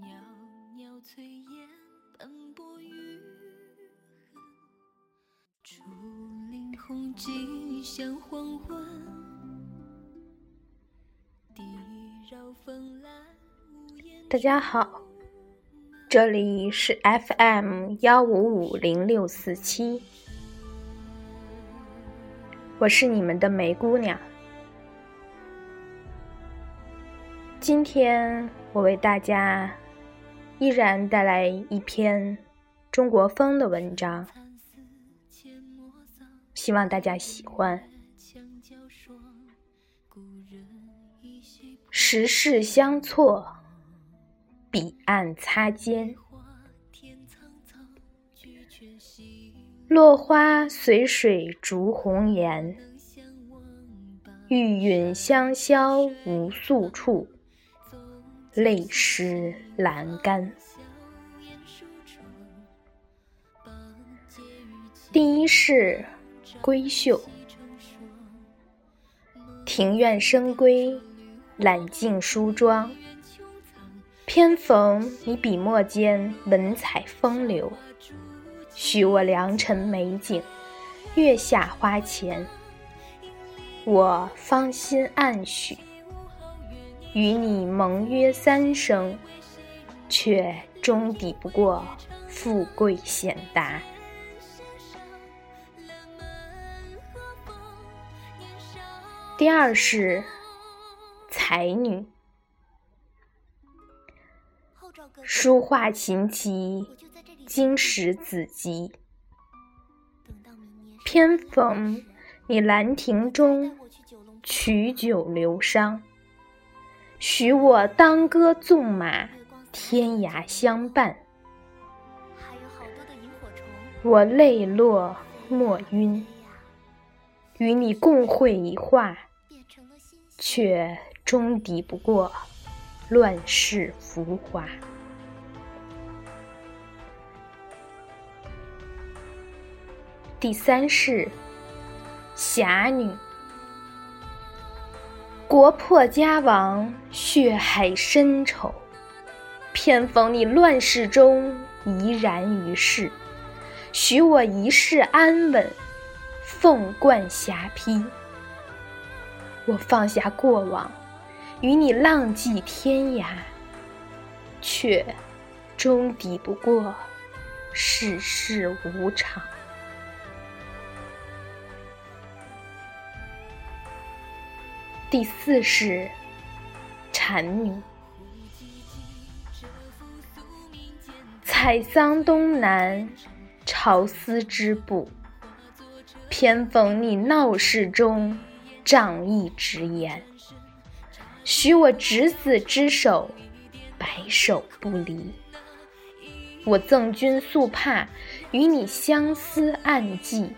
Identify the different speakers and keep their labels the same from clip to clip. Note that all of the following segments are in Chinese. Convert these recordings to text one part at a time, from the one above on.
Speaker 1: 袅袅炊烟斑驳于河，竹林红尽向黄昏。地绕风来无言
Speaker 2: 大家好，这里是 FM 幺五五零六四七，我是你们的梅姑娘。今天我为大家依然带来一篇中国风的文章，希望大家喜欢。时势相错，彼岸擦肩，落花随水逐红颜。玉殒香消无宿处，泪湿阑干。第一是闺秀，庭院深闺，揽镜梳妆。偏逢你笔墨间文采风流，许我良辰美景，月下花前。我芳心暗许，与你盟约三生，却终抵不过富贵显达。第二是才女，书画琴棋，
Speaker 3: 我就在这里
Speaker 2: 经史子集。偏逢你兰亭中，曲酒流觞。许我当歌纵马，天涯相伴。我泪落墨晕，与你共绘一画。却终抵不过乱世浮华。第三世侠女，国破家亡，血海深仇，偏逢你乱世中怡然于世，许我一世安稳，凤冠霞帔。我放下过往，与你浪迹天涯，却终抵不过世事无常。第四是蝉女，采桑东南，朝思织布，偏逢你闹市中，仗义直言，许我执子之手，白首不离。我赠君素帕，与你相思暗寄，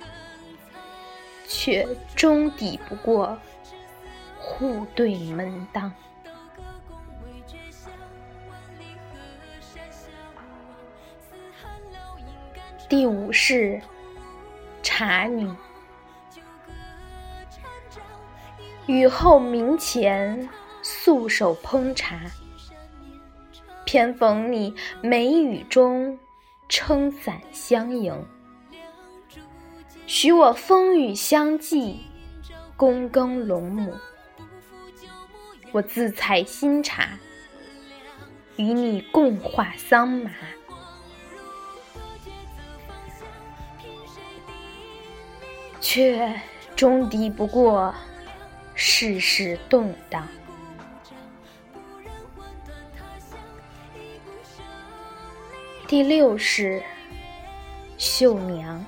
Speaker 2: 却终抵不过户对门当。第五是茶女，雨后明前，素手烹茶，偏逢你眉宇中，撑伞相迎。许我风雨相济，躬耕陇亩。我自采新茶，与你共话桑麻，却终敌不过世事动荡。第六是绣娘，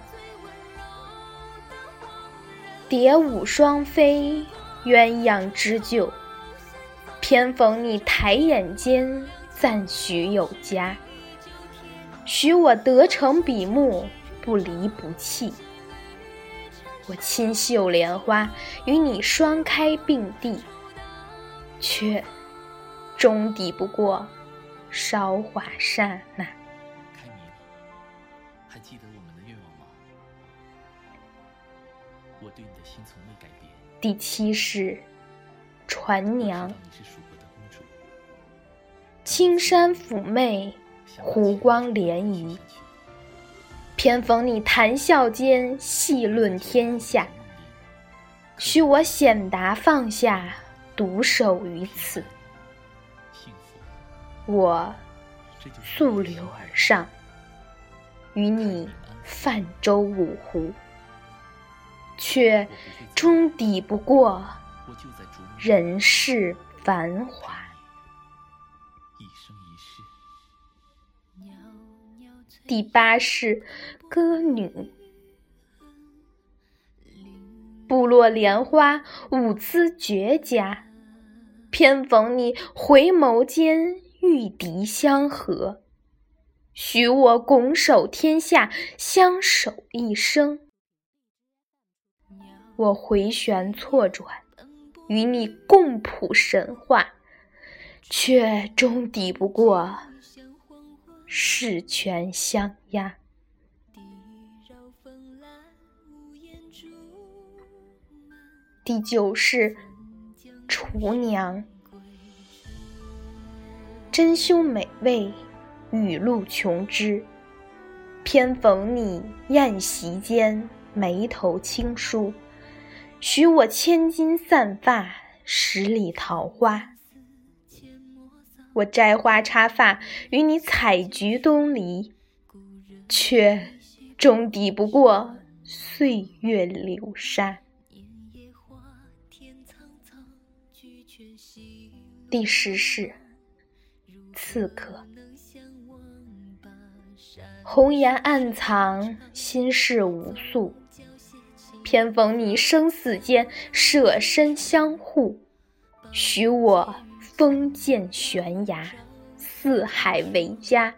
Speaker 2: 蝶舞双飞，鸳鸯织就。偏逢你抬眼间，赞许有加。许我得成比目，不离不弃。我亲绣莲花，与你双开并蒂，却终抵不过韶华刹那。
Speaker 4: 开明，还记得我们的愿望吗？我对你的心从未改变。
Speaker 2: 第七是传娘，青山妩媚，湖光涟漪。偏逢你谈笑间，细论天下。许我显达放下，独守于此。我溯流而上，与你泛舟五湖，却终抵不过人世繁华。
Speaker 4: 一生一世。
Speaker 2: 第八世歌女，部落莲花舞姿绝佳，偏逢你回眸间，玉笛相和。许我拱手天下，相守一生。我回旋错转，与你共谱神话，却终抵不过世权相压。第九世厨娘，珍馐美味，雨露琼脂。偏逢你宴席间，眉头轻舒，许我千金散发，十里桃花。我摘花插发，与你采菊东篱，却终抵不过岁月流沙。第十世刺客，红颜暗藏，心事无诉。偏逢你生死间，舍身相护，许我封建悬崖，四海为家。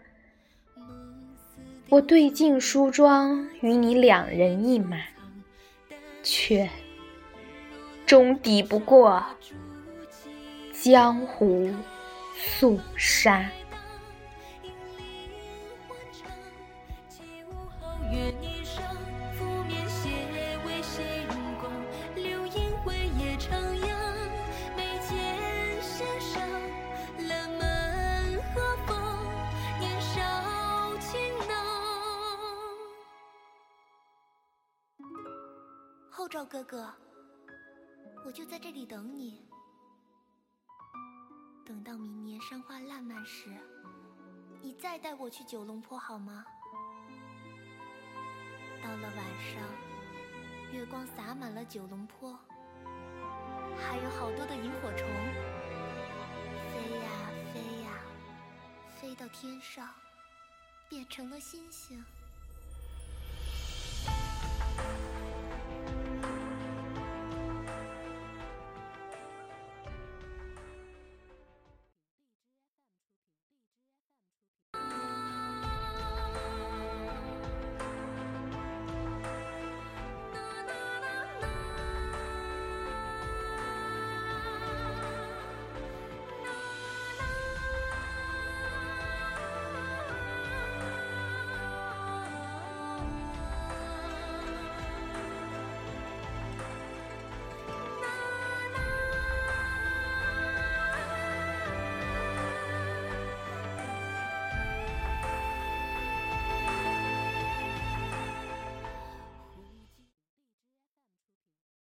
Speaker 2: 我对镜梳妆，与你两人一马，却终抵不过江湖肃杀。
Speaker 3: 赵哥哥，我就在这里等你。等到明年山花烂漫时，你再带我去九龙坡好吗？到了晚上，月光洒满了九龙坡，还有好多的萤火虫，飞呀飞呀，飞到天上，变成了星星。